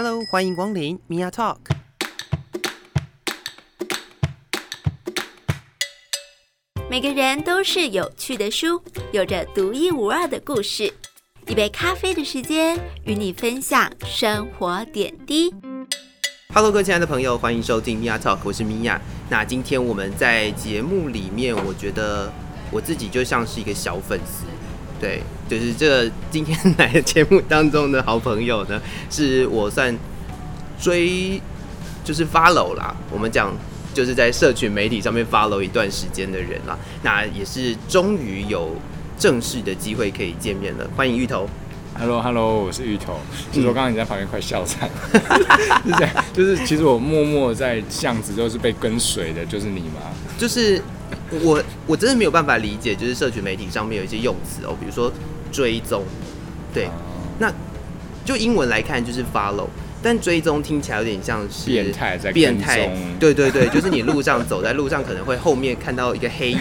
Hello，欢迎光临 Mia Talk。每个人都是有趣的书，有着独一无二的故事。一杯咖啡的时间，与你分享生活点滴。Hello，各位亲爱的朋友，欢迎收听 Mia Talk，我是 Mia。那今天我们在节目里面，我觉得我自己就像是一个小粉丝。对，就是这今天来的节目当中的好朋友呢，是我算追就是 follow 啦。我们讲就是在社群媒体上面 follow 一段时间的人啦。那也是终于有正式的机会可以见面了。欢迎芋头。Hello Hello，我是芋头。其实我刚刚你在旁边快笑惨，是这样，就是其实我默默在巷子都是被跟随的，就是你嘛。就是我我真的没有办法理解，就是社群媒体上面有一些用词哦，比如说追踪，对，哦那就英文来看就是 follow，但追踪听起来有点像是变态在跟变态踪，对对对，就是你路上走在路上可能会后面看到一个黑影，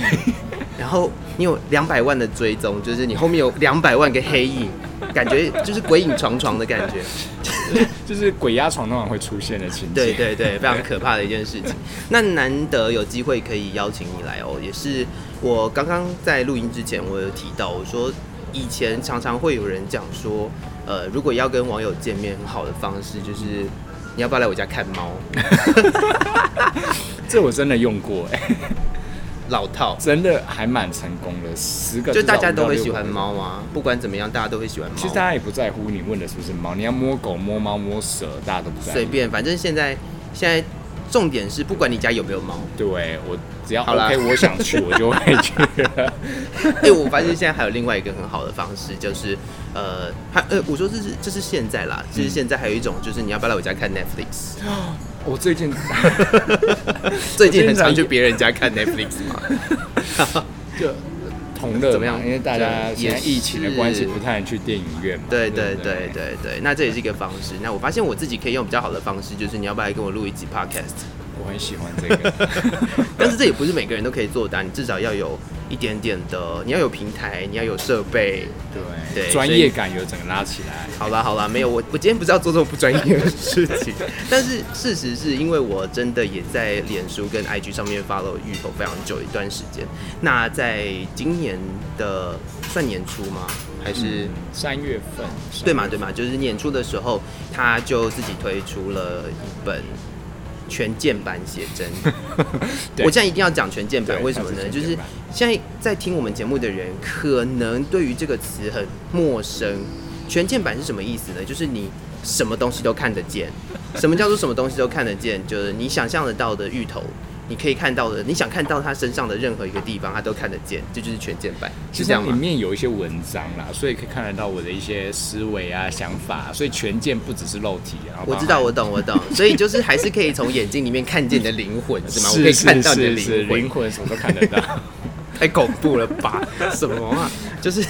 然后你有两百万的追踪，就是你后面有两百万个黑影，感觉就是鬼影幢幢的感觉。就是鬼压床通常会出现的情景。对对对，非常可怕的一件事情。那难得有机会可以邀请你来哦，也是我刚刚在录音之前，我有提到，我说以前常常会有人讲说，呃，如果要跟网友见面，很好的方式就是你要不要来我家看猫？这我真的用过，哎，老套，真的还蛮成功的，十个就大家都会喜欢猫啊，不管怎么样，大家都会喜欢猫。其实大家也不在乎你问的是不是猫，你要摸狗、摸猫、摸蛇，大家都不在乎。随便，反正现在现在重点是，不管你家有没有猫。对我只要 OK，我想去我就会去了。哎、我发现现在还有另外一个很好的方式，就是呃，还呃，我说这是这是现在啦，就是现在还有一种，就是你要不要来我家看 Netflix？我最近 最近很常去别人家看 Netflix 嘛。就同乐怎么样因为大家对现在疫情的关系不太能去电影院嘛。对对不对对对对，那这也是一个方式。那我发现我自己可以用比较好的方式，就是你要不要来跟我录一集 Podcast？我很喜欢这个。但是这也不是每个人都可以做的啊，你至少要有一点点的，你要有平台，你要有设备。对对，专业感有整个拉起来。好啦好啦，没有我我今天不是要做这种不专业的事情，但是事实是因为我真的也在脸书跟 IG 上面 follow 芋头非常久一段时间。那在今年的算年初吗？还是、三月份，对嘛对嘛？就是年初的时候，他就自己推出了一本全键版写真。我现在一定要讲全键版，为什么呢？就是现在在听我们节目的人，可能对于这个词很陌生。全键版是什么意思呢？就是你什么东西都看得见。什么叫做什么东西都看得见？就是你想象得到的芋头，你可以看到的，你想看到他身上的任何一个地方，他都看得见。这就是全键版，其实里是这样里？面有一些文章啦，所以可以看得到我的一些思维啊、想法，所以全键不只是肉体啊。我知道，我懂，我懂。所以就是还是可以从眼睛里面看见你的灵魂，是吗？我可以看到你的灵魂灵。魂什么都看得到。太恐怖了吧？什么啊？就是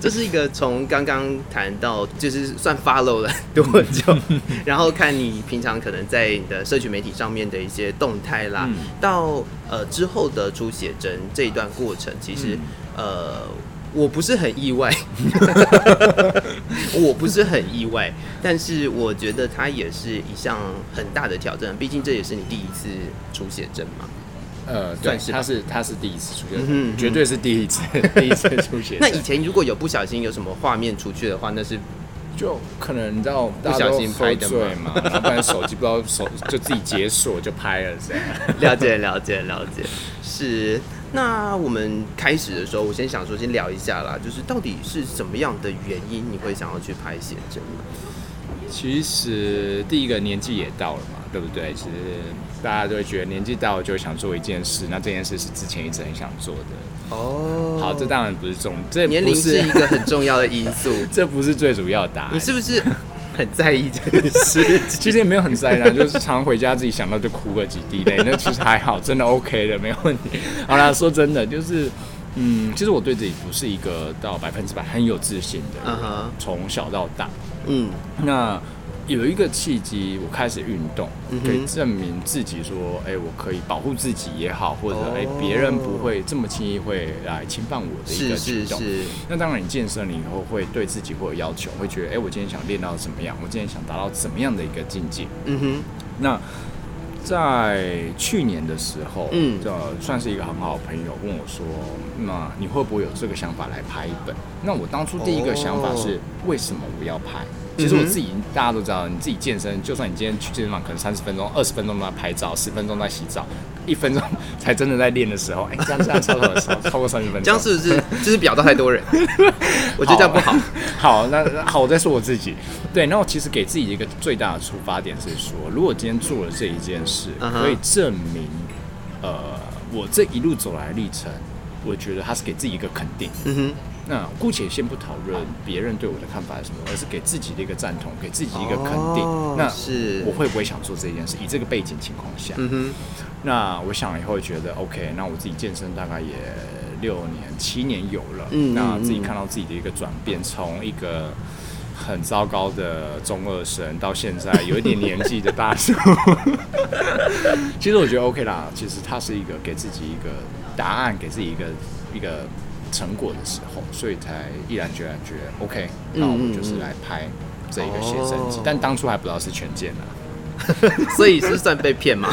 这是一个从刚刚谈到，就是算 follow 了 多久，然后看你平常可能在你的社群媒体上面的一些动态啦，嗯到呃之后的出写真这一段过程，其实、嗯呃。我不是很意外，我不是很意外，但是我觉得它也是一项很大的挑战，毕竟这也是你第一次出写真嘛。呃，对，算是他是他是第一次出现，嗯绝对是第一次 第一次出现。那以前如果有不小心有什么画面出去的话，那是就可能你知道不小心拍的嘛，不然手机不知道手就自己解锁就拍了这样。了解了解了解，是。那我们开始的时候，我先想说，先聊一下啦，就是到底是什么样的原因你会想要去拍写真？其实第一个年纪也到了嘛，对不对？其实大家都会觉得年纪大了就会想做一件事，那这件事是之前一直很想做的。哦好，这当然不是重，这年龄是是一个 很重要的因素。这不是最主要的答案。你是不是很在意这件事？其实也没有很在意，就是常常回家自己想到就哭个几滴泪，那其实还好，真的 OK 的，没有问题。好啦，说真的，就是嗯，其实我对自己不是一个到百分之百很有自信的人，嗯哼，从小到大。嗯那有一个契机，我开始运动，可以证明自己说，哎、我可以保护自己也好，或者哦哎，别、人不会这么轻易会来侵犯我的一个举动。是是，那当然，你健身了以后会对自己会有要求，会觉得，哎、我今天想练到怎么样？我今天想达到怎么样的一个境界？嗯哼，那在去年的时候，嗯嗯，呃，算是一个很好的朋友问我说，那你会不会有这个想法来拍一本？那我当初第一个想法是，为什么我要拍？其实我自己大家都知道，你自己健身，就算你今天去健身房，可能三十分钟、二十分钟都在拍照，十分钟在洗澡，一分钟 才真的在练的时候，哎、这样这样超超超超过三十分钟，这样是不是就是表到太多人？我觉得这样不好。好，那那好，我再说我自己。对，那我其实给自己一个最大的出发点是说，如果今天做了这一件事可以证明，呃，我这一路走来的历程，我觉得它是给自己一个肯定。嗯哼，那姑且先不讨论别人对我的看法是什么，而是给自己的一个赞同，给自己一个肯定。哦那是我会不会想做这件事？以这个背景情况下，嗯哼，那我想以后觉得 OK，那我自己健身大概也六年、七年有了，嗯那自己嗯看到自己的一个转变，从一个很糟糕的中二生到现在有一点年纪的大叔，其实我觉得 OK 啦。其实它是一个给自己一个答案，给自己一个一个成果的时候，所以才毅然决然觉得 OK，那我们就是来拍这一个写真集，哦但当初还不知道是全健啊。所以是算被骗吗？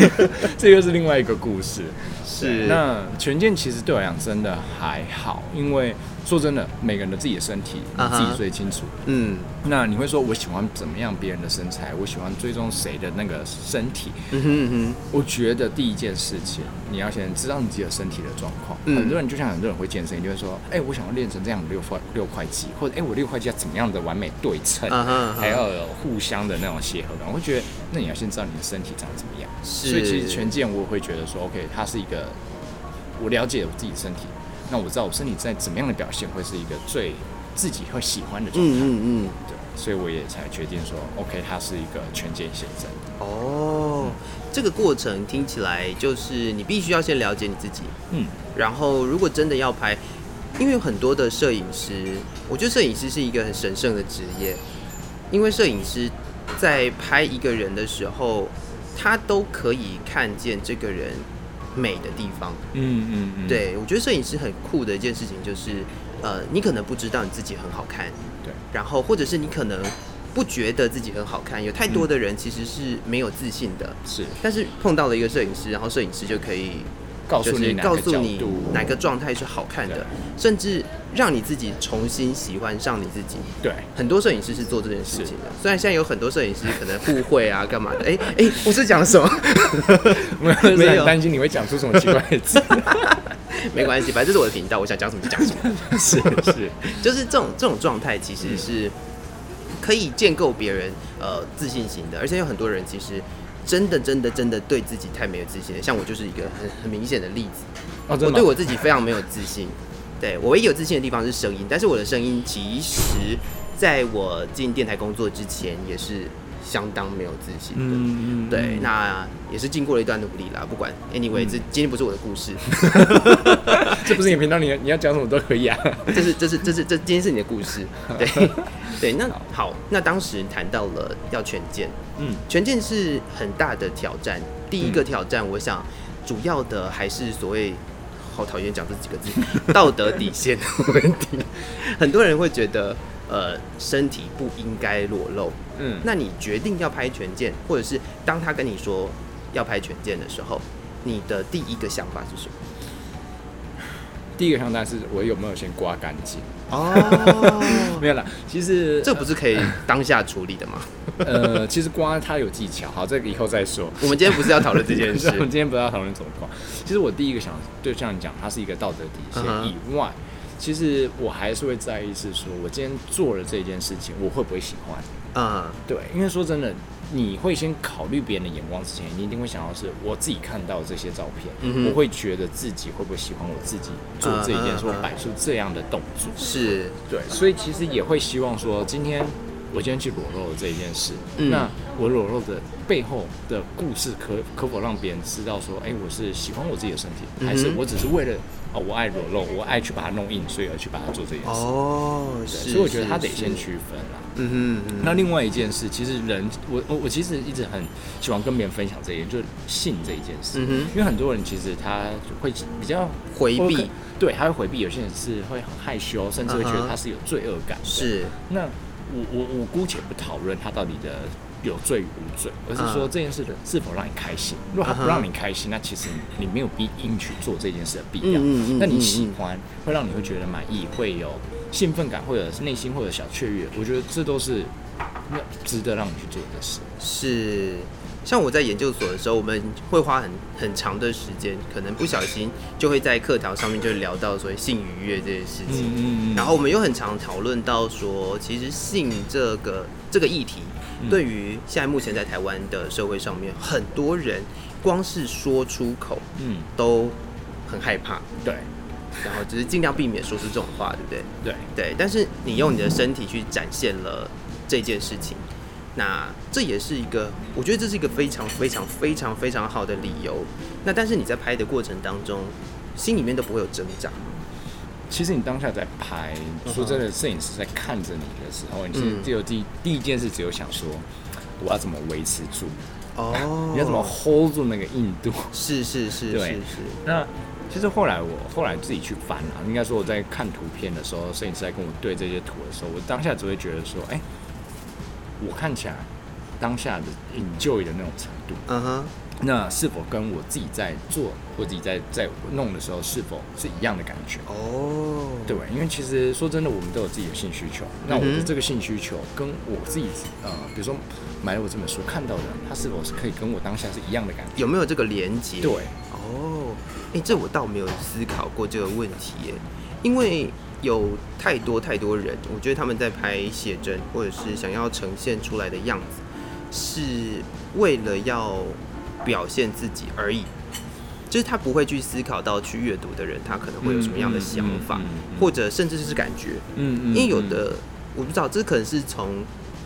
这又是另外一个故事。是那权健其实对我来讲真的还好，因为说真的，每个人的自己的身体你自己最清楚。嗯那你会说我喜欢怎么样别人的身材，我喜欢追踪谁的那个身体？嗯哼嗯我觉得第一件事情，你要先知道你自己的身体的状况。嗯很多人就像很多人会健身，就会说，哎、我想要练成这样六块六块肌，或者哎、我六块肌要怎么样的完美对称，还要有互相的那种协和感。我会觉得，那你要先知道你的身体长怎么样。是所以其实全健我会觉得说，OK，它是一个我了解我自己身体，那我知道我身体在怎么样的表现会是一个最自己会喜欢的状态。嗯嗯嗯，对，所以我也才决定说，OK，它是一个全健写真。哦，这个过程听起来就是你必须要先了解你自己，嗯，然后如果真的要拍，因为有很多的摄影师，我觉得摄影师是一个很神圣的职业，因为摄影师在拍一个人的时候，他都可以看见这个人美的地方。嗯嗯嗯，对我觉得摄影师很酷的一件事情就是，呃，你可能不知道你自己很好看，对，然后或者是你可能不觉得自己很好看，有太多的人其实是没有自信的，是。但是碰到了一个摄影师，然后摄影师就可以告诉你哪告诉你哪个状态是好看的，甚至让你自己重新喜欢上你自己。对，很多摄影师是做这件事情的，虽然现在有很多摄影师可能互惠啊，干嘛的？哎、哎、我是讲了什么？没有没有担心你会讲出什么奇怪的字。没关系，反正这是我的频道，我想讲什么就讲什么。是是，就是这种这种状态，其实是可以建构别人呃自信心的，而且有很多人其实真的真的真的对自己太没有自信了。像我就是一个很很明显的例子，我对我自己非常没有自信。对我唯一有自信的地方是声音，但是我的声音其实在我进电台工作之前也是相当没有自信的。对，那也是经过了一段努力啦。不管，anyway，这今天不是我的故事，这不是你频道，你你要讲什么都可以啊。这是这是这是这今天是你的故事，对 对。那好，那当时谈到了要全健，嗯，全健是很大的挑战。第一个挑战，我想主要的还是所谓。好讨厌讲这几个字，道德底线的问题。很多人会觉得，呃，身体不应该裸露。嗯，那你决定要拍全健，或者是当他跟你说要拍全健的时候，你的第一个想法是什么？第一个想法是我有没有先刮干净？哦，没有啦，其实这不是可以当下处理的吗？呃，其实刮它有技巧，好，这个以后再说。我们今天不是要讨论这件事 我们今天不是要讨论怎么刮。其实我第一个想，就像你讲，它是一个道德底线以外，其实我还是会在意是说，我今天做了这件事情，我会不会喜欢？嗯，对，因为说真的，你会先考虑别人的眼光之前，你一定会想到是我自己看到这些照片，嗯我会觉得自己会不会喜欢我自己做这一件事，摆出这样的动作。是，对，所以其实也会希望说，今天我今天去裸露的这一件事，嗯那我裸露的背后的故事可可否让别人知道说，哎、我是喜欢我自己的身体，嗯还是我只是为了哦，我爱裸露，我爱去把它弄硬，所以而去把它做这件事。哦，所以我觉得他得先区分啦。嗯那另外一件事，其实人，我我我其实一直很喜欢跟别人分享这一点，就是性这一件事。嗯哼因为很多人其实他会比较回避对，他会回避。有些人是会很害羞，甚至会觉得他是有罪恶感的。是那我我我姑且不讨论他到底的有罪与无罪，而是说嗯这件事的是否让你开心。如果他不让你开心，那其实你没有必应去做这件事的必要。那你嗯喜欢，会让你会觉得满意，会有兴奋感，或者是内心会有小雀跃，我觉得这都是那值得让你去做的事。是，像我在研究所的时候，我们会花很很长的时间，可能不小心就会在课堂上面就聊到所谓性愉悦这件事情。嗯然后我们又很常讨论到说，其实性这个这个议题，嗯对于现在目前在台湾的社会上面，很多人光是说出口嗯，都很害怕，对然后只是尽量避免说出这种话，对不对？对，对，但是你用你的身体去展现了这件事情，那这也是一个，我觉得这是一个非常非常非常非常好的理由。那但是你在拍的过程当中，心里面都不会有挣扎。其实你当下在拍，说真的，摄影师在看着你的时候，你只有第第一件事只有想说，我要怎么维持住，哦 你要怎么 hold 住那个硬度。是是是对是是，那其实后来我后来自己去翻啊，应该说我在看图片的时候，摄影师在跟我对这些图的时候，我当下只会觉得说，哎、我看起来当下的 enjoy 的那种程度，嗯哼，那是否跟我自己在做或自己在在弄的时候是否是一样的感觉？哦，对，因为其实说真的，我们都有自己的性需求。那我的这个性需求跟我自己呃，比如说买了我这本书看到的，它是否是可以跟我当下是一样的感觉？有没有这个连接？对，哦，哎、这我倒没有思考过这个问题耶，因为有太多太多人，我觉得他们在拍写真或者是想要呈现出来的样子，是为了要表现自己而已，就是他不会去思考到去阅读的人他可能会有什么样的想法，嗯嗯嗯嗯。或者甚至是感觉，嗯嗯因为有的我不知道，这可能是从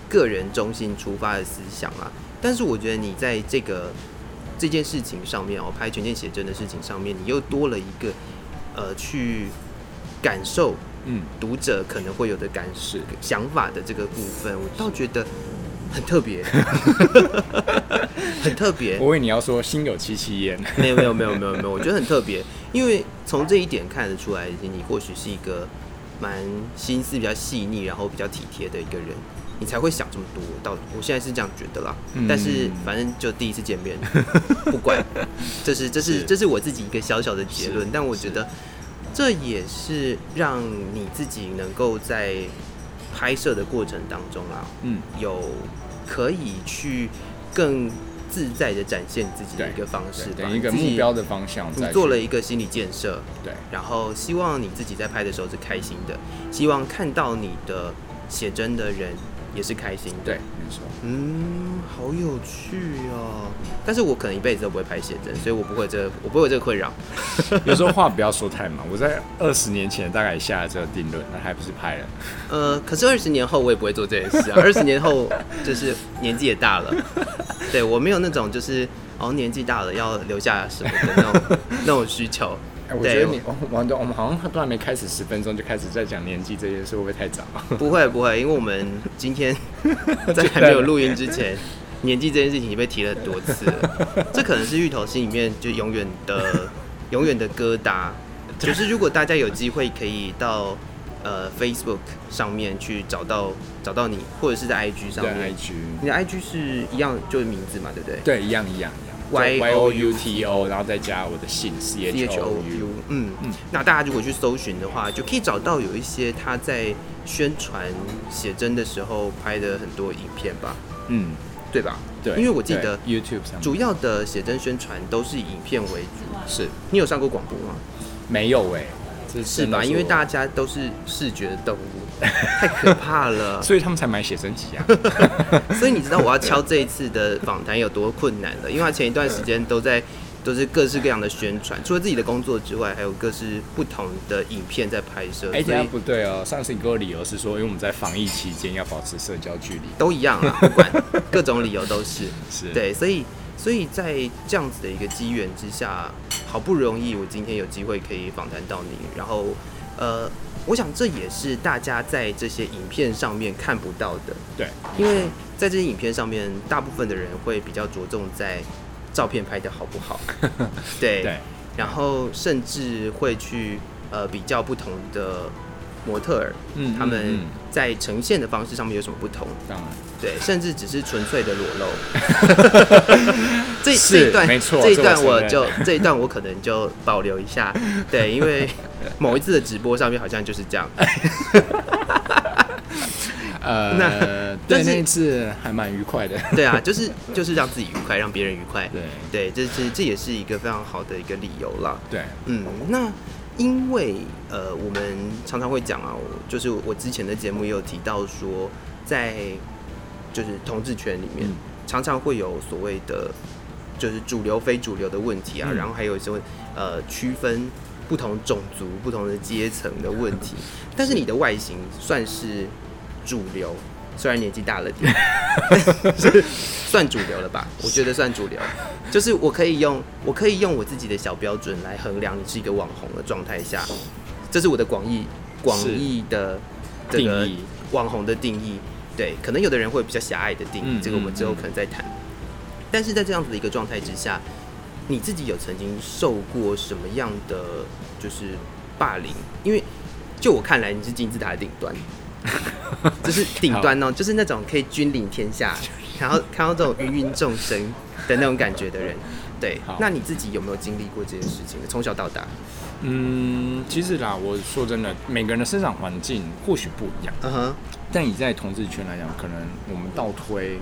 个人中心出发的思想啊。但是我觉得你在这个这件事情上面哦，拍全件写真的事情上面，你又多了一个呃去感受嗯，读者可能会有的感是想法的这个部分，我倒觉得很特别，很特别。我以为你要说心有戚戚焉。没有没有没有没有没有，我觉得很特别，因为从这一点看得出来，你或许是一个蛮心思比较细腻，然后比较体贴的一个人，你才会想这么多。到我现在是这样觉得啦，嗯。但是反正就第一次见面，不管，这是这是 是。这是我自己一个小小的结论，但我觉得这也是让你自己能够在拍摄的过程当中啊，嗯，有可以去更自在的展现自己的一个方式一个目标的方向你做了一个心理建设，对，然后希望你自己在拍的时候是开心的，希望看到你的写真的人也是开心的。对，没错。嗯，好有趣哦。但是我可能一辈子都不会拍写真，所以我不会这我不会有这个困扰。有时候话不要说太满。我在二十年前大概下了这个定论，那还不是拍了？呃，可是二十年后我也不会做这件事啊。二十年后就是年纪也大了，对我没有那种就是哦年纪大了要留下什么的那种那种需求。哎，我对觉得你，我们好像都还没开始十分钟就开始在讲年纪这件事，会不会太早？不会不会，因为我们今天 在还没有录音之前，年纪这件事情已经被提了很多次了。这可能是芋头心里面就永远的、永远的疙瘩。就是如果大家有机会可以到呃 Facebook 上面去找到找到你，或者是在 IG 上对面，，IG，你的 IG 是一样就是名字嘛，对不对对，一样一样。Y O U T O，然后再加我的姓 C？C H H O U。嗯嗯那大家如果去搜寻的话，就可以找到有一些他在宣传写真的时候拍的很多影片吧，嗯，对吧？对，因为我记得 YouTube 上主要的写真宣传都是以影片为主。是你有上过广播吗？没有哎，这是吧？因为大家都是视觉的动物，太可怕了。所以他们才买写真集啊。所以你知道我要敲这一次的访谈有多困难了，因为他前一段时间都在都是各式各样的宣传。除了自己的工作之外，还有各式不同的影片在拍摄。哎，这样不对哦。上次你给我理由是说，因为我们在防疫期间要保持社交距离。都一样啊，不管各种理由都是。是，对，所以所以在这样子的一个机缘之下，好不容易我今天有机会可以访谈到你，然后呃，我想这也是大家在这些影片上面看不到的，对，因为在这些影片上面，大部分的人会比较着重在照片拍的好不好，对，对，然后甚至会去呃比较不同的模特儿，嗯他们嗯在呈现的方式上面有什么不同。当然，对，甚至只是纯粹的裸露。这这一段，没错这一段我就这一段我可能就保留一下。对，因为某一次的直播上面好像就是这样。呃，那对，那一次还蛮愉快的。对啊，就是就是让自己愉快，让别人愉快。对对，这是这也是一个非常好的一个理由啦。对，嗯，那因为呃，我们常常会讲啊，我就是我之前的节目也有提到说，在就是同志圈里面，嗯。常常会有所谓的就是主流非主流的问题啊，嗯。然后还有一些呃区分不同种族、不同的阶层的问题。但是你的外形算是主流，虽然年纪大了点，是算主流了吧？我觉得算主流，就是我可以用我可以用我自己的小标准来衡量你是一个网红的状态下，这是我的广义广义的这个定义网红的定义。对，可能有的人会比较狭隘的定义，嗯这个我们之后嗯可能再谈。但是在这样子的一个状态之下，你自己有曾经受过什么样的就是霸凌？因为就我看来，你是金字塔的顶端，就是顶端哦，就是那种可以君临天下，然后 看到这种芸芸众生的那种感觉的人。对，那你自己有没有经历过这件事情？从小到大，嗯，其实啦，我说真的，每个人的生长环境或许不一样，嗯哼，但你在同志圈来讲，可能我们倒推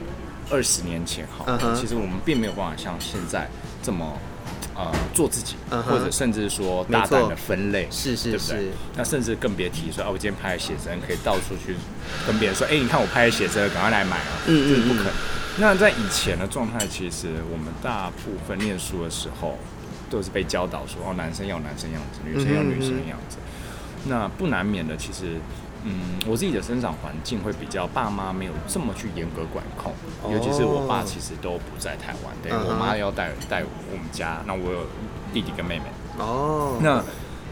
二十年前好其实我们并没有办法像现在这么呃做自己，嗯或者甚至说大胆的分类，是是对不对是，？那甚至更别提说，啊，我今天拍了写真，可以到处去跟别人说，哎、你看我拍的写真，赶快来买啊！嗯嗯嗯这是不可能。那在以前的状态，其实我们大部分念书的时候，都是被教导说，哦，男生要男生样子，女生要女生样子。那不难免的，其实，嗯，我自己的生长环境会比较爸妈没有这么去严格管控，哦尤其是我爸其实都不在台湾，对、我妈要带带我们家，那我有弟弟跟妹妹。哦，那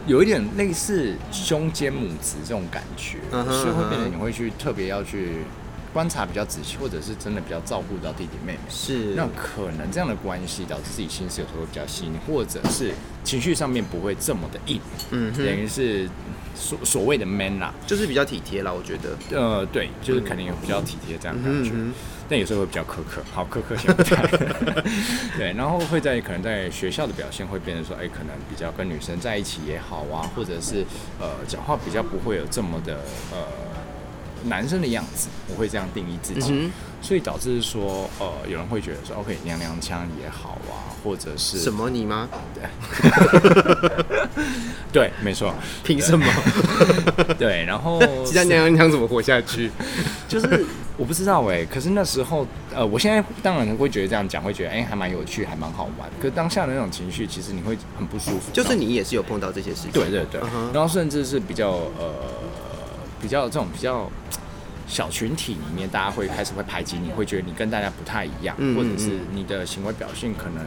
有一点类似胸肩母子这种感觉，所以会变得你会去特别要去观察比较仔细，或者是真的比较照顾到弟弟妹妹。是。那可能这样的关系导致自己心思有时候会比较细腻，或者是情绪上面不会这么的硬，等嗯等，于是所所谓的 man 啦。就是比较体贴啦，我觉得。呃，对，就是肯定有比较体贴这样的感觉，嗯但有时候会比较苛刻。好，苛刻先不谈。对，然后会在可能在学校的表现会变成说，哎、可能比较跟女生在一起也好啊，或者是呃讲话比较不会有这么的呃男生的样子，我会这样定义自己。嗯所以导致说，呃，有人会觉得说，OK，娘娘腔也好啊，或者是，什么你吗？对，没错，凭什么？对，然后 其他娘娘腔怎么活下去？就是我不知道哎、可是那时候，呃，我现在当然会觉得这样讲，会觉得哎、还蛮有趣，还蛮好玩。可是当下的那种情绪，其实你会很不舒服。就是你也是有碰到这些事情。对对对，然后甚至是比较呃比较这种比较小群体里面，大家会开始会排挤你，会觉得你跟大家不太一样，嗯嗯或者是嗯你的行为表现可能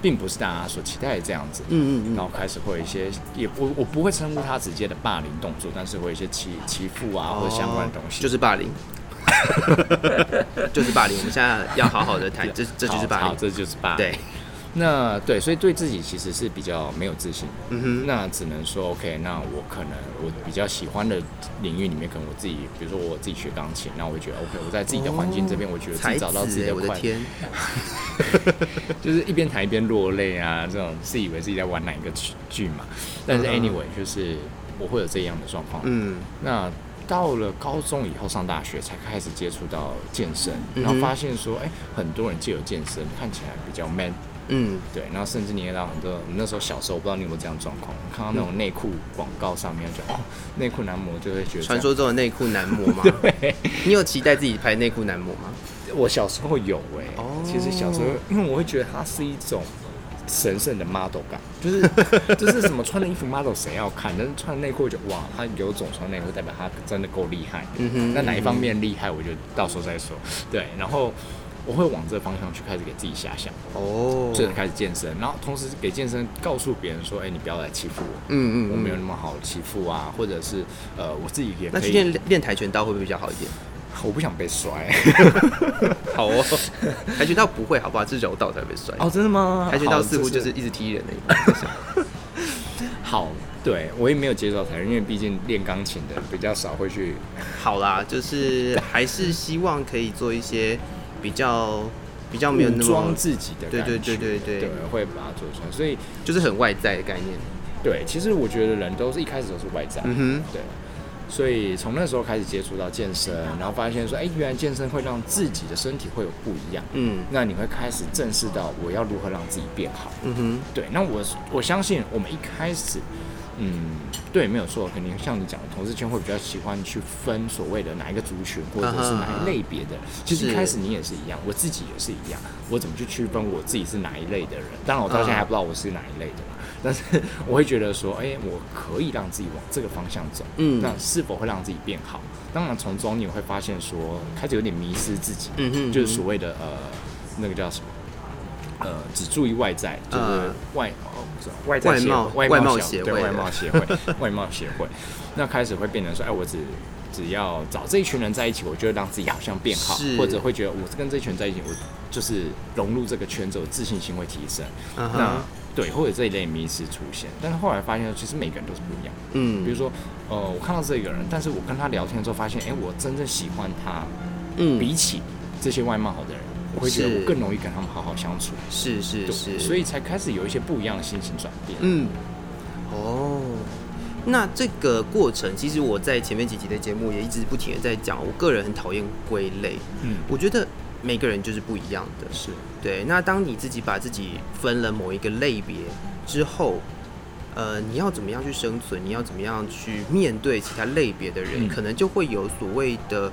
并不是大家所期待的这样子。嗯嗯嗯，然后开始会有一些，也我我不会称呼他直接的霸凌动作，但是会有一些欺欺负啊、或者相关的东西，哦就是霸凌，就是霸凌。我们现在要好好的谈，这这就是霸凌。这就是霸凌。对，那对，所以对自己其实是比较没有自信。嗯哼，那只能说 OK，那我可能我比较喜欢的领域里面，可能我自己，比如说我自己学钢琴，那我会觉得 OK，我在自己的环境这边，我觉得自己找到自己的快乐，天，就是一边弹一边落泪啊，这种自以为自己在玩哪一个剧剧嘛。但是 anyway，就是我会有这样的状况。嗯那到了高中以后上大学，才开始接触到健身，然后发现说，哎、很多人借由健身看起来比较 man，嗯，对，然后甚至你也到很多，我们那时候小时候不知道你有没有这样的状况，看到那种内裤广告上面就哦，内裤男模就会觉得传说中的内裤男模吗？对，你有期待自己拍内裤男模吗？我小时候有哎、哦其实小时候因为我会觉得它是一种神圣的 model 感，就是就是什么穿的衣服 model 谁要看，但是穿内裤就哇，他有种穿内裤，代表他真的够厉害。嗯哼那哪一方面厉害，我就到时候再说。对，然后我会往这个方向去开始给自己遐想，哦，所以开始健身，然后同时给健身告诉别人说，哎、你不要来欺负我。嗯嗯，我没有那么好欺负啊，或者是呃，我自己也可以。那去练练跆拳道会不会比较好一点？我不想被摔。好哦，跆拳道不会，好不好？是柔道才会被摔。哦，真的吗？跆拳道似乎就是一直踢人的。好，对我也没有接触到跆拳，因为毕竟练钢琴的比较少会去。好啦，就是还是希望可以做一些比较比较没有那么装自己的对感觉，对对对对对，会把它做出来。所以就是很外在的概念。对，其实我觉得人都是一开始都是外在，嗯哼，对。所以从那时候开始接触到健身，然后发现说，哎，原来健身会让自己的身体会有不一样。嗯那你会开始正视到我要如何让自己变好。嗯哼，对，那我我相信我们一开始，嗯，对，没有错，肯定像你讲的，同事圈会比较喜欢去分所谓的哪一个族群，或者是哪一类别的。其实一开始你也是一样，我自己也是一样，我怎么去区分我自己是哪一类的人？当然，我到现在还不知道我是哪一类的嘛。但是我会觉得说，哎、我可以让自己往这个方向走，嗯那是否会让自己变好？当然，从中你会发现说，开始有点迷失自己，嗯哼就是所谓的呃，那个叫什么？呃，只注意外在，就是呃外外在协外貌外外貌协会的。外貌协会，外貌协会，那开始会变成说，哎，我只只要找这一群人在一起，我就会让自己好像变好，或者会觉得我跟这一群人在一起，我就是融入这个圈子，我自信心会提升。那对，或者这一类迷失出现，但是后来发现，其实每个人都是不一样。嗯，比如说，呃，我看到这个人，但是我跟他聊天之后，发现，哎，我真正喜欢他，嗯。比起这些外貌好的人，我会觉得是我更容易跟他们好好相处。是是是，所以才开始有一些不一样的心情转变。嗯，哦，那这个过程，其实我在前面几集的节目也一直不停的在讲，我个人很讨厌归类，嗯，我觉得每个人就是不一样的，是，对。那当你自己把自己分了某一个类别之后，呃，你要怎么样去生存？你要怎么样去面对其他类别的人？嗯可能就会有所谓的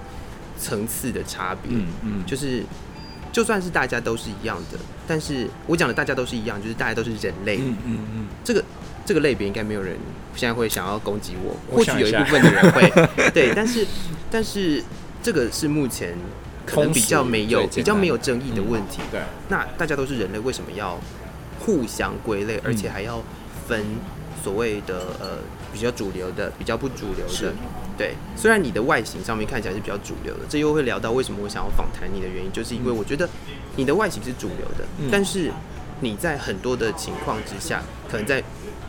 层次的差别。嗯嗯，就是就算是大家都是一样的，但是我讲的大家都是一样，就是大家都是人类。嗯嗯嗯，这个这个类别应该没有人现在会想要攻击我，或许有一部分的人会，对，但是但是这个是目前可能比较没有比较没有争议的问题。对，那大家都是人类，为什么要互相归类，而且还要分所谓的呃比较主流的、比较不主流的？是？对，虽然你的外形上面看起来是比较主流的，这又会聊到为什么我想要访谈你的原因，就是因为我觉得你的外形是主流的，嗯。但是你在很多的情况之下，可能在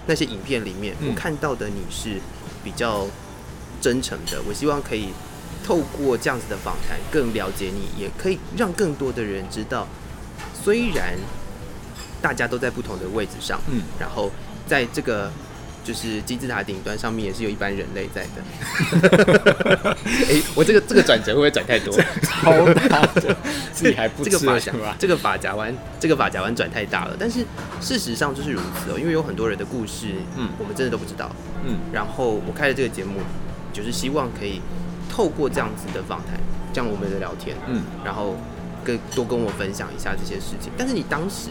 那些影片里面，嗯。我看到的你是比较真诚的。我希望可以透过这样子的访谈，更了解你，也可以让更多的人知道，虽然大家都在不同的位置上，嗯，然后在这个就是金字塔顶端上面也是有一般人类在的。哎、我这个这个转折会不会转太多？超大的，自己还不知道？这个发夹弯，这个发夹弯转太大了。但是事实上就是如此哦，因为有很多人的故事，嗯我们真的都不知道。嗯然后我开了这个节目，就是希望可以透过这样子的访谈，这样我们的聊天，嗯，然后跟多跟我分享一下这些事情。但是你当时，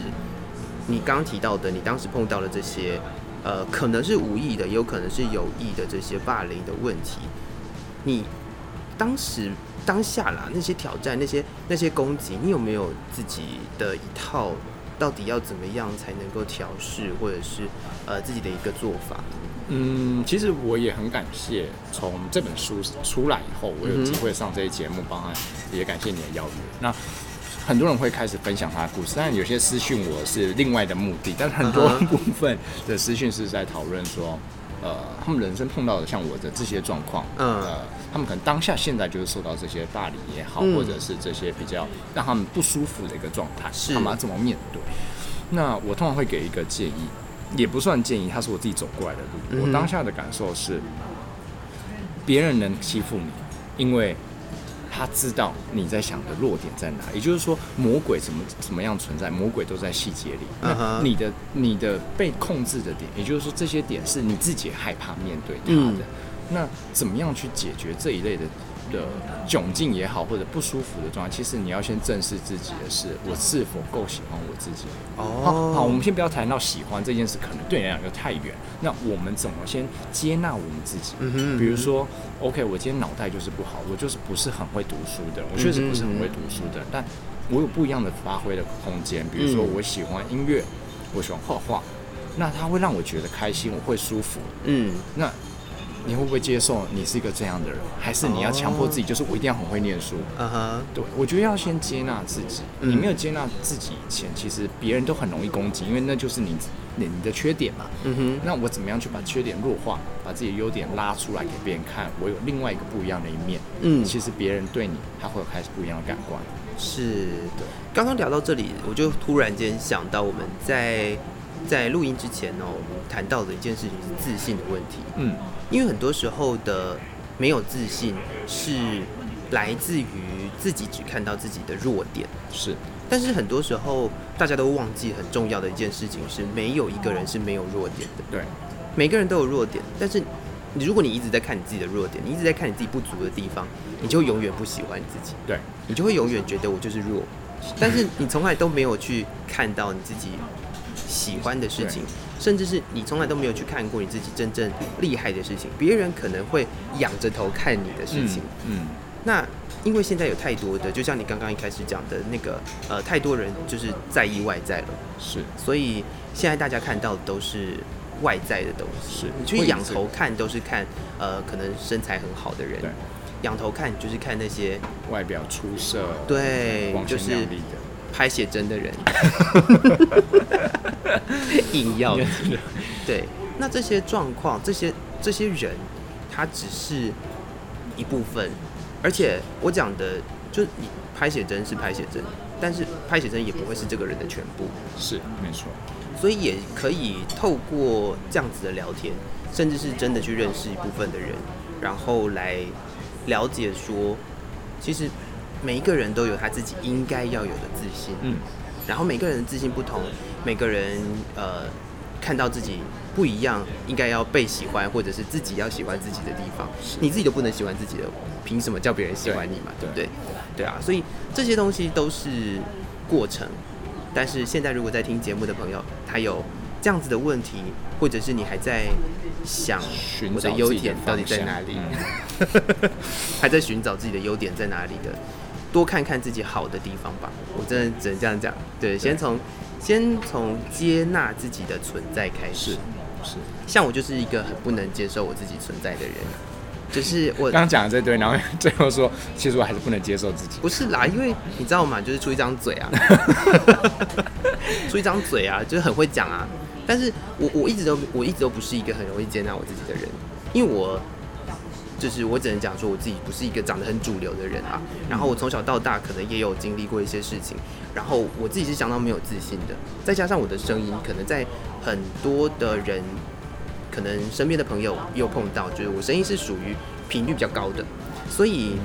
你刚刚提到的，你当时碰到了这些，呃，可能是无意的，也有可能是有意的这些霸凌的问题，你当时当下啦，那些挑战，那些那些攻击，你有没有自己的一套？到底要怎么样才能够调试，或者是呃自己的一个做法？嗯，其实我也很感谢，从这本书出来以后，我有机会上这些节目，包含也感谢你的邀约。那很多人会开始分享他的故事，当然有些私讯我是另外的目的，但很多部分的私讯是在讨论说，呃，他们人生碰到的像我的这些状况，嗯呃，他们可能当下现在就是受到这些霸凌也好，嗯或者是这些比较让他们不舒服的一个状态，是他们要怎么面对？那我通常会给一个建议，也不算建议，他是我自己走过来的路。嗯我当下的感受是，别人能欺负你，因为他知道你在想的弱点在哪。也就是说，魔鬼怎么怎么样存在，魔鬼都在细节里。那你的你的被控制的点，也就是说，这些点是你自己害怕面对他嗯的。那怎么样去解决这一类的的窘境也好，或者不舒服的状态，其实你要先正视自己的是，我是否够喜欢我自己。好，好，我们先不要谈到喜欢这件事，可能对你来讲又太远。那我们怎么先接纳我们自己？嗯哼比如说，OK，我今天脑袋就是不好，我就是不是很会读书的，我确实不是很会读书的，但我有不一样的发挥的空间。比如说，嗯我喜欢音乐，我喜欢画画，那它会让我觉得开心，我会舒服。嗯那你会不会接受你是一个这样的人，还是你要强迫自己，就是我一定要很会念书？嗯哼，对，我觉得要先接纳自己。嗯你没有接纳自己以前，其实别人都很容易攻击，因为那就是你你你的缺点嘛。嗯哼，那我怎么样去把缺点弱化，把自己的优点拉出来给别人看？我有另外一个不一样的一面。嗯其实别人对你，他会有开始不一样的感官。是的。刚刚聊到这里，我就突然间想到我们在在录音之前哦，我们谈到的一件事情是自信的问题。嗯，因为很多时候的没有自信是来自于自己只看到自己的弱点，是。但是很多时候大家都忘记很重要的一件事情是，没有一个人是没有弱点的，对，每个人都有弱点，但是你如果你一直在看你自己的弱点，你一直在看你自己不足的地方，你就会永远不喜欢你自己，对，你就会永远觉得我就是弱，但是你从来都没有去看到你自己喜欢的事情，甚至是你从来都没有去看过你自己真正厉害的事情，别人可能会仰着头看你的事情。嗯，那因为现在有太多的，就像你刚刚一开始讲的那个，呃，太多人就是在意外在了，嗯是。所以现在大家看到的都是外在的东西。你去仰头看都是看，呃，可能身材很好的人。对，仰头看就是看那些外表出色，对，光就是。拍写真的人，硬要。对。那这些状况，这些这些人，他只是一部分，而且我讲的，就你拍写真是拍写真，但是拍写真也不会是这个人的全部，是没错，所以也可以透过这样子的聊天，甚至是真的去认识一部分的人，然后来了解说，其实每一个人都有他自己应该要有的自信，嗯，然后每个人的自信不同，每个人呃看到自己不一样，应该要被喜欢，或者是自己要喜欢自己的地方，你自己都不能喜欢自己的，凭什么叫别人喜欢你嘛？对不对？对啊，所以这些东西都是过程。但是现在如果在听节目的朋友，他有这样子的问题，或者是你还在想寻我的优点到底在哪里，嗯 还在寻找自己的优点在哪里的，多看看自己好的地方吧。我真的只能这样讲。对，先从先从接纳自己的存在开始。是是。像我就是一个很不能接受我自己存在的人，就是我 刚刚讲的这堆，然后 最后说，其实我还是不能接受自己。不是啦，因为你知道吗？就是出一张嘴啊，出一张嘴啊，就是很会讲啊。但是我我一直都我一直都不是一个很容易接纳我自己的人，因为我就是我只能讲说我自己不是一个长得很主流的人啊。然后我从小到大可能也有经历过一些事情，然后我自己是相当没有自信的，再加上我的声音可能在很多的人可能身边的朋友也有碰到，就是我声音是属于频率比较高的，所以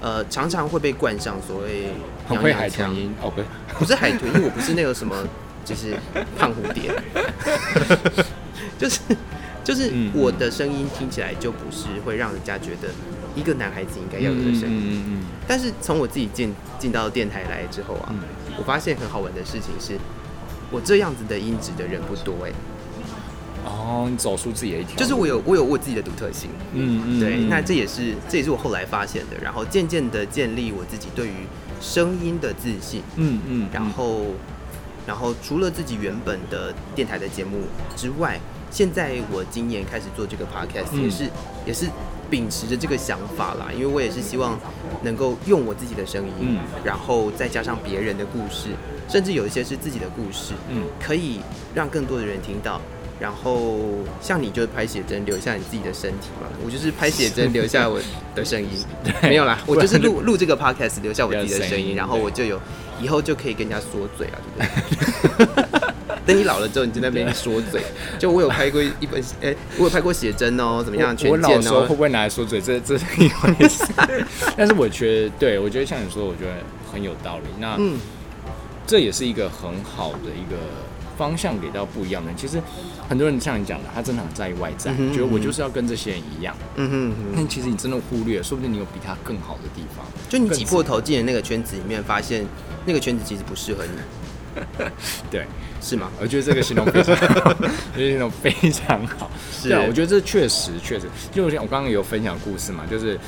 呃常常会被冠上所谓很会海娘娘腔豚音哦，不是，不是海豚，因为我不是那个什么，就是胖蝴蝶，就是就是嗯我的声音听起来就不是会让人家觉得一个男孩子应该要有的声音。嗯嗯但是从我自己进进到电台来之后啊，嗯。我发现很好玩的事情是，我这样子的音质的人不多哎、哦，你走出自己的一条，就是我有我有我自己的独特性。嗯嗯，对，嗯那这也是这也是我后来发现的，然后渐渐的建立我自己对于声音的自信。嗯嗯，然后，然后除了自己原本的电台的节目之外，现在我今年开始做这个 podcast，、嗯也是也是秉持着这个想法啦，因为我也是希望能够用我自己的声音，嗯然后再加上别人的故事，甚至有一些是自己的故事，嗯可以让更多的人听到。然后像你就是拍写真留下你自己的身体嘛，我就是拍写真留下我的声音，没有啦，我就是录录这个 podcast 留下我自己的声音，声音然后我就有以后就可以跟人家说嘴啊，对不对？等你老了之后，你就在那边说嘴。就我有拍过一本，哎、我有拍过写真哦，怎么样？我老时候会哦。不会拿来说嘴？这这是一回事。但是我觉得，对我觉得像你说，我觉得很有道理。那嗯，这也是一个很好的一个方向给到不一样的人。其实很多人像你讲的，他真的很在意外在，觉得我就是要跟这些人一样。嗯哼嗯哼，但其实你真的忽略，说不定你有比他更好的地方。就你挤破头进了那个圈子里面，发现那个圈子其实不适合你，对，是吗？我觉得这个形容非常好，这个形容非常好。是啊，我觉得这确实确实，就像我刚刚有分享故事嘛，就是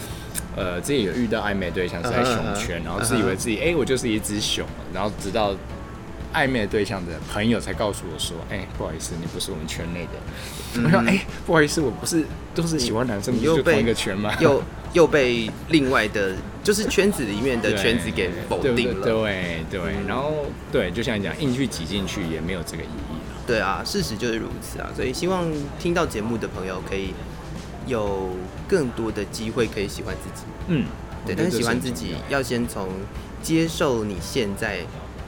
呃自己有遇到暧昧对象是在熊圈，然后自以为自己哎、我就是一只熊，然后直到暧昧对象的朋友才告诉我说，哎、不好意思，你不是我们圈内的。我说哎、不好意思，我不是都是喜欢男生，不是就同一个圈吗？又又被另外的，就是圈子里面的圈子给否定了。对对然后对，就像你讲，硬去挤进去也没有这个意义了。对啊，事实就是如此啊，所以希望听到节目的朋友可以有更多的机会可以喜欢自己。嗯，对，但是喜欢自己要先从接受你现在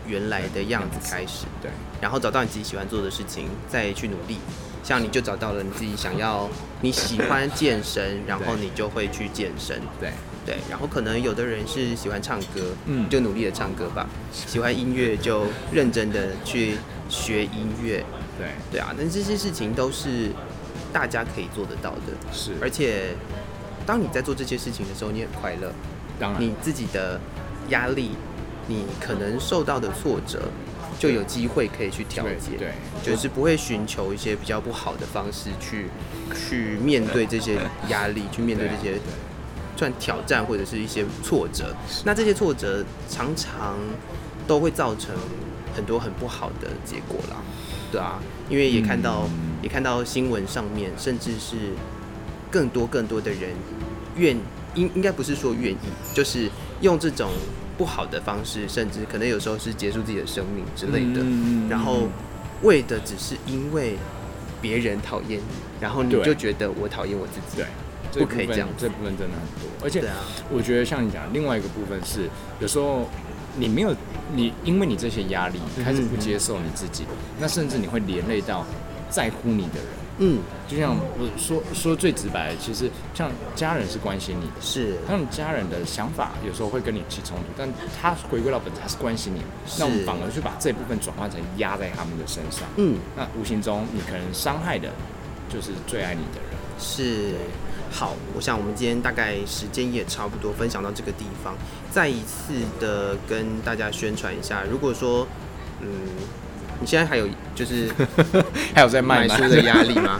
原来的样子开始，对。然后找到你自己喜欢做的事情，再去努力。像你就找到了你自己想要，你喜欢健身，然后你就会去健身。对，对，然后可能有的人是喜欢唱歌，嗯。就努力的唱歌吧；喜欢音乐就认真的去学音乐。对，对啊，但这些事情都是大家可以做得到的，是，而且当你在做这些事情的时候，你很快乐，当然，你自己的压力，你可能受到的挫折，就有机会可以去调节。对，就是不会寻求一些比较不好的方式去去面对这些压力，去面对这些算挑战或者是一些挫折。那这些挫折常常都会造成很多很不好的结果啦，对啊，因为也看到、嗯也看到新闻上面，甚至是更多更多的人愿应应该不是说愿意，就是用这种不好的方式，甚至可能有时候是结束自己的生命之类的。嗯然后为的只是因为别人讨厌你，然后你就觉得我讨厌我自己。对，这不可以这样子这部分真的很多，而且我觉得像你讲，另外一个部分是，有时候你没有你，因为你这些压力嗯开始不接受你自己，那甚至你会连累到在乎你的人。嗯，就像我说说最直白的，其实像家人是关心你的，是，他们家人的想法有时候会跟你起冲突，但他回归到本质，他是关心你，那我们反而去把这部分转换成压在他们的身上，嗯，那无形中你可能伤害的就是最爱你的人。是。好，我想我们今天大概时间也差不多，分享到这个地方，再一次的跟大家宣传一下，如果说，嗯，你现在还有就是 还有在卖书的压力吗？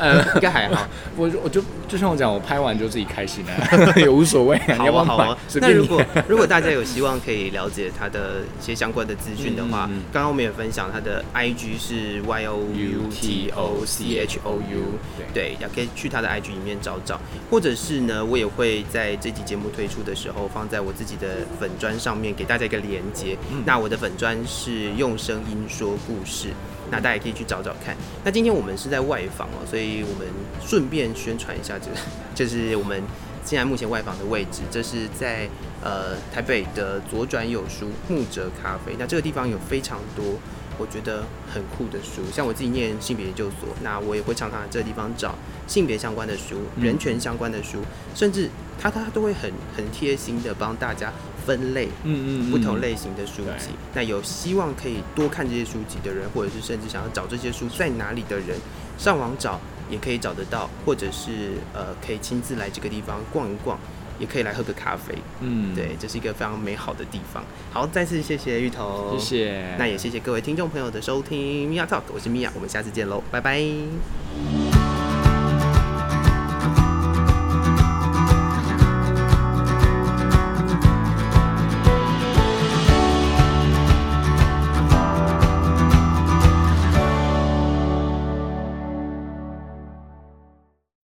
呃，应该还好。我就我就就像我讲，我拍完就自己开心了，也无所谓，你好啊，好啊？。那如果如果大家有希望可以了解他的一些相关的资讯的话，刚刚我们也分享他的 IG 是 Y O U T O C H O U，对，也可以去他的 IG 里面找找，或者是呢，我也会在这期节目推出的时候放在我自己的粉砖上面给大家一个连接。嗯那我的粉砖是用声音说故事。那大家也可以去找找看。那今天我们是在外访哦，所以我们顺便宣传一下这，就是我们现在目前外访的位置，这是在呃台北的左转有书木哲咖啡。那这个地方有非常多我觉得很酷的书，像我自己念性别研究所，那我也会常常在这个地方找性别相关的书、嗯人权相关的书，甚至他他都会很很贴心的帮大家分类。嗯嗯不同类型的书籍。那有希望可以多看这些书籍的人，或者是甚至想要找这些书在哪里的人，上网找也可以找得到，或者是呃可以亲自来这个地方逛一逛，也可以来喝个咖啡。嗯，对，这是一个非常美好的地方。好，再次谢谢芋头，谢。谢。那也谢谢各位听众朋友的收听，米娅 Talk，我是米娅，我们下次见喽，拜拜。